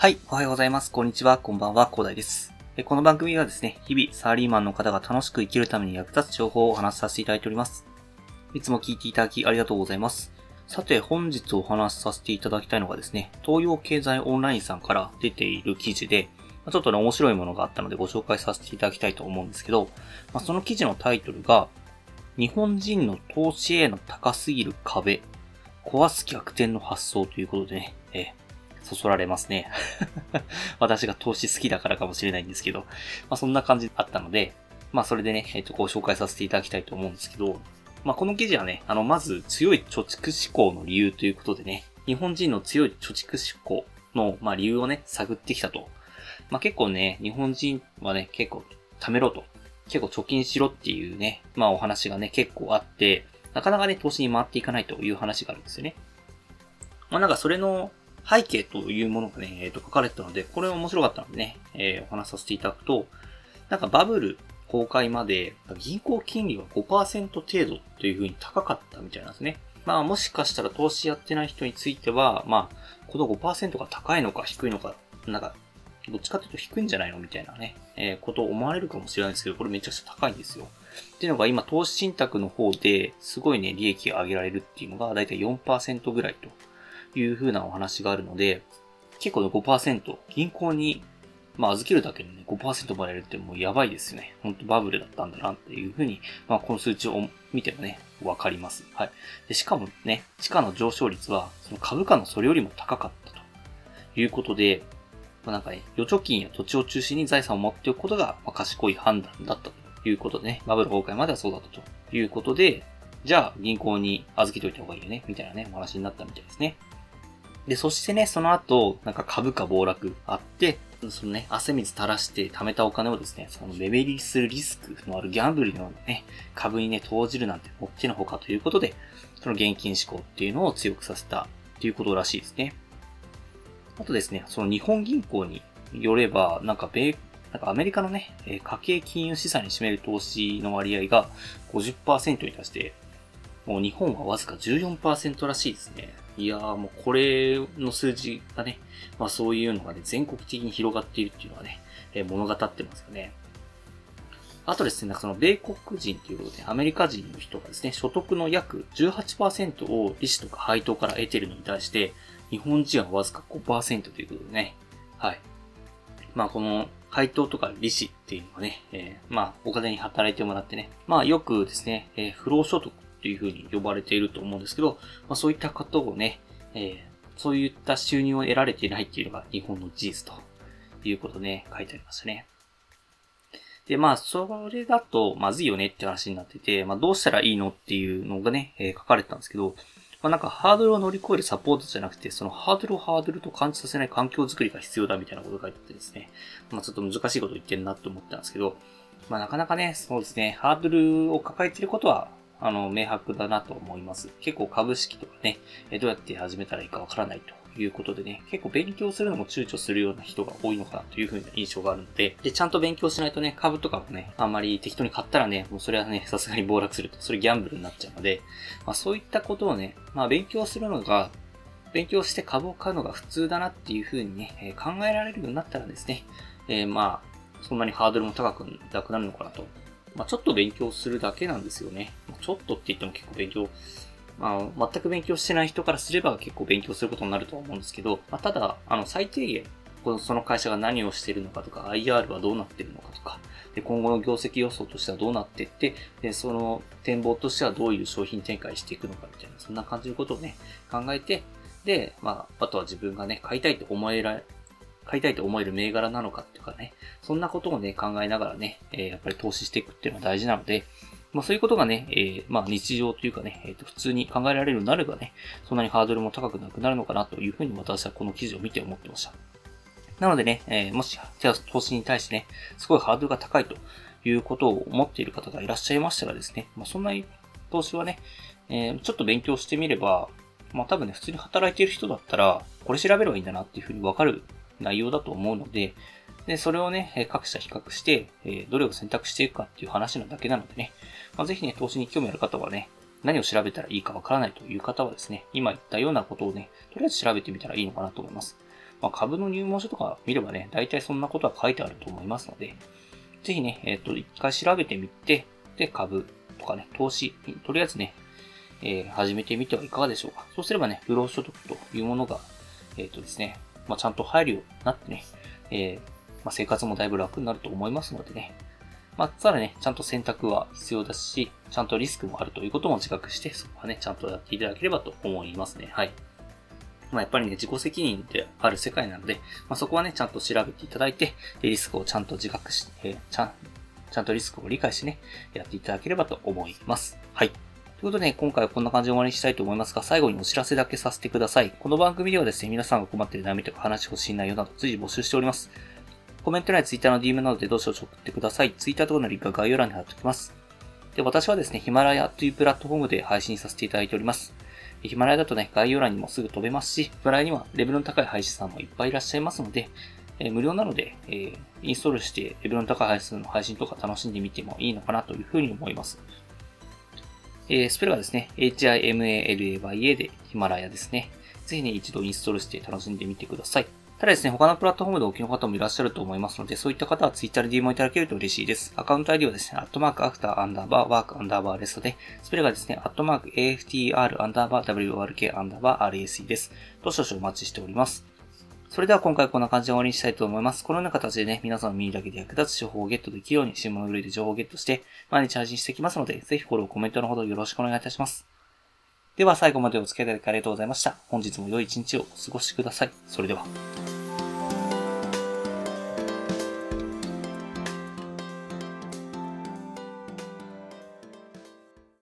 はい、おはようございます。こんにちは、こんばんは、広大です。この番組はですね、日々サラリーマンの方が楽しく生きるために役立つ情報をお話しさせていただいております。いつも聞いていただきありがとうございます。さて、本日お話しさせていただきたいのがですね、東洋経済オンラインさんから出ている記事で、ちょっとね、面白いものがあったのでご紹介させていただきたいと思うんですけど、まあ、その記事のタイトルが、日本人の投資への高すぎる壁、壊す逆転の発想ということでね、そそられますね。私が投資好きだからかもしれないんですけど、まあそんな感じあったので、まあそれでね、えっ、ー、と、ご紹介させていただきたいと思うんですけど、まあこの記事はね、あの、まず強い貯蓄思考の理由ということでね、日本人の強い貯蓄思考の、まあ理由をね、探ってきたと。まあ結構ね、日本人はね、結構貯めろと。結構貯金しろっていうね、まあお話がね、結構あって、なかなかね、投資に回っていかないという話があるんですよね。まあなんかそれの背景というものがね、えっ、ー、と、書かれてたので、これ面白かったのでね、えー、お話させていただくと、なんかバブル崩壊まで銀行金利は5%程度という風に高かったみたいなんですね。まあもしかしたら投資やってない人については、まあ、この5%が高いのか低いのか、なんか、どっちかというと低いんじゃないのみたいなね、えー、ことを思われるかもしれないんですけど、これめちゃくちゃ高いんですよ。っていうのが今、投資信託の方ですごいね、利益が上げられるっていうのが、だいたい4%ぐらいという風なお話があるので、結構ね、5%、銀行に、まあ、預けるだけでね、5%もらえるってもうやばいですよね。ほんとバブルだったんだなっていう風に、まあ、この数値を見てもね、わかります。はい。で、しかもね、地価の上昇率は、その株価のそれよりも高かったということで、まあ、なんかね、預貯金や土地を中心に財産を持っておくことが、まあ、賢い判断だったということでね、バブル崩壊まではそうだったということで、じゃあ銀行に預けておいた方がいいよね、みたいなね、お話になったみたいですね。で、そしてね、その後、なんか株価暴落あって、そのね、汗水垂らして貯めたお金をですね、その目減りするリスクのあるギャンブルのようなね、株にね、投じるなんてもってのほかということで、その現金志向っていうのを強くさせたっていうことらしいですね。あとですね、その日本銀行によれば、なんか米、なんかアメリカのね、家計金融資産に占める投資の割合が50%に達して、もう日本はわずか14%らしいですね。いやーもうこれの数字がね、まあそういうのがね、全国的に広がっているっていうのはね、えー、物語ってますよね。あとですね、なんかその米国人ということで、アメリカ人の人がですね、所得の約18%を利子とか配当から得てるのに対して、日本人はわずか5%ということでね、はい。まあこの配当とか利子っていうのはね、えー、まあお金に働いてもらってね、まあよくですね、えー、不労所得というふうに呼ばれていると思うんですけど、まあ、そういったことをね、えー、そういった収入を得られていないっていうのが日本の事実ということ、ね、書いてありましたね。で、まあ、それだとまずいよねって話になってて、まあ、どうしたらいいのっていうのがね、えー、書かれてたんですけど、まあ、なんかハードルを乗り越えるサポートじゃなくて、そのハードルをハードルと感じさせない環境づくりが必要だみたいなことが書いてあってですね、まあ、ちょっと難しいこと言ってるなって思ったんですけど、まあ、なかなかね、そうですね、ハードルを抱えてることはあの、明白だなと思います。結構株式とかね、どうやって始めたらいいかわからないということでね、結構勉強するのも躊躇するような人が多いのかなというふうな印象があるので、で、ちゃんと勉強しないとね、株とかもね、あんまり適当に買ったらね、もうそれはね、さすがに暴落すると、それギャンブルになっちゃうので、まあそういったことをね、まあ勉強するのが、勉強して株を買うのが普通だなっていうふうにね、え考えられるようになったらですね、えー、まあ、そんなにハードルも高くなくなるのかなとまあ、ちょっと勉強するだけなんですよね。ちょっとって言っても結構勉強、まあ、全く勉強してない人からすれば結構勉強することになると思うんですけど、まあ、ただ、あの、最低限、このその会社が何をしているのかとか、IR はどうなっているのかとか、で今後の業績予想としてはどうなっていって、で、その展望としてはどういう商品展開していくのかみたいな、そんな感じのことをね、考えて、で、まあ、あとは自分がね、買いたいと思えられ買いたいと思える銘柄なのかっていうかね、そんなことをね、考えながらね、えー、やっぱり投資していくっていうのは大事なので、まあそういうことがね、えー、まあ日常というかね、えー、と普通に考えられるようになればね、そんなにハードルも高くなくなるのかなというふうに私はこの記事を見て思ってました。なのでね、えー、もし投資に対してね、すごいハードルが高いということを思っている方がいらっしゃいましたらですね、まあそんなに投資はね、えー、ちょっと勉強してみれば、まあ多分ね、普通に働いている人だったら、これ調べればいいんだなっていうふうにわかる内容だと思うので、で、それをね、各社比較して、えどれを選択していくかっていう話なだけなのでね、まあ、ぜひね、投資に興味ある方はね、何を調べたらいいかわからないという方はですね、今言ったようなことをね、とりあえず調べてみたらいいのかなと思います。まあ、株の入門書とか見ればね、大体そんなことは書いてあると思いますので、ぜひね、えっ、と、一回調べてみて、で、株とかね、投資、とりあえずね、えー、始めてみてはいかがでしょうか。そうすればね、不労所得というものが、えっ、とですね、まあ、ちゃんと入るようになってね、えー、まあ、生活もだいぶ楽になると思いますのでね。まあ、ただね、ちゃんと選択は必要だし、ちゃんとリスクもあるということも自覚して、そこはね、ちゃんとやっていただければと思いますね。はい。まあ、やっぱりね、自己責任である世界なので、まあ、そこはね、ちゃんと調べていただいて、リスクをちゃんと自覚して、ちゃん、ちゃんとリスクを理解してね、やっていただければと思います。はい。ということで、ね今回はこんな感じで終わりにしたいと思いますが、最後にお知らせだけさせてください。この番組ではですね、皆さんが困っている悩みとか話してほしい内容など随時募集しております。コメント欄や Twitter の DM などでどうしよう送ってください。Twitter とかのリンクは概要欄に貼っておきます。で、私はですね、ヒマラヤというプラットフォームで配信させていただいております。ヒマラヤだとね、概要欄にもすぐ飛べますし、ヒマラヤにはレベルの高い配信さんもいっぱいいらっしゃいますので、えー、無料なので、えー、インストールしてレベルの高い配信の配信とか楽しんでみてもいいのかなというふうに思います。えー、スペルがですね、HIMALAYA でヒマラヤですね。ぜひね、一度インストールして楽しんでみてください。ただですね、他のプラットフォームでお聞きの方もいらっしゃると思いますので、そういった方は Twitter で DM をいただけると嬉しいです。アカウント ID はですね、アットマークアフターアンダーバーワークアンダーバーレストで、スペルがですね、アットマーク AFTR アンダーバー WRK アンダーバー RAC です。と少々お待ちしております。それでは今回こんな感じで終わりにしたいと思います。このような形でね、皆さんの耳だけで役立つ情報をゲットできるように、新聞の類で情報をゲットして、毎日配信していきますので、ぜひフォロー、コメントのほどよろしくお願いいたします。では最後までお付き合いいただきありがとうございました。本日も良い一日をお過ごしください。それでは。